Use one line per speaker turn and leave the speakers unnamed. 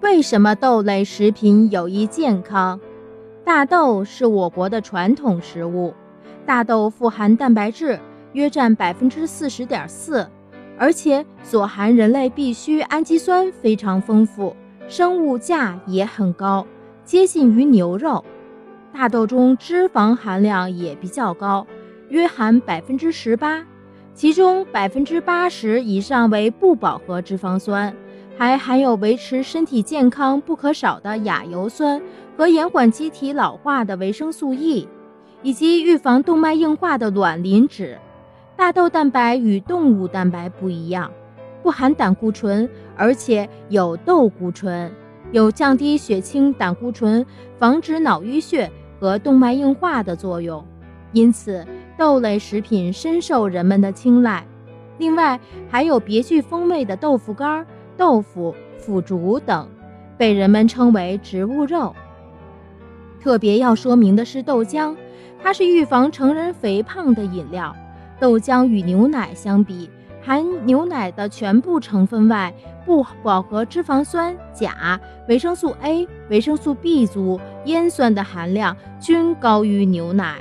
为什么豆类食品有益健康？大豆是我国的传统食物，大豆富含蛋白质约占百分之四十点四，而且所含人类必需氨基酸非常丰富，生物价也很高，接近于牛肉。大豆中脂肪含量也比较高，约含百分之十八，其中百分之八十以上为不饱和脂肪酸，还含有维持身体健康不可少的亚油酸和延缓机体老化的维生素 E，以及预防动脉硬化的卵磷脂。大豆蛋白与动物蛋白不一样，不含胆固醇，而且有豆固醇，有降低血清胆固醇、防止脑淤血。和动脉硬化的作用，因此豆类食品深受人们的青睐。另外，还有别具风味的豆腐干儿、豆腐、腐竹等，被人们称为植物肉。特别要说明的是，豆浆，它是预防成人肥胖的饮料。豆浆与牛奶相比，含牛奶的全部成分外，不饱和脂肪酸、钾、维生素 A、维生素 B 族、烟酸的含量均高于牛奶。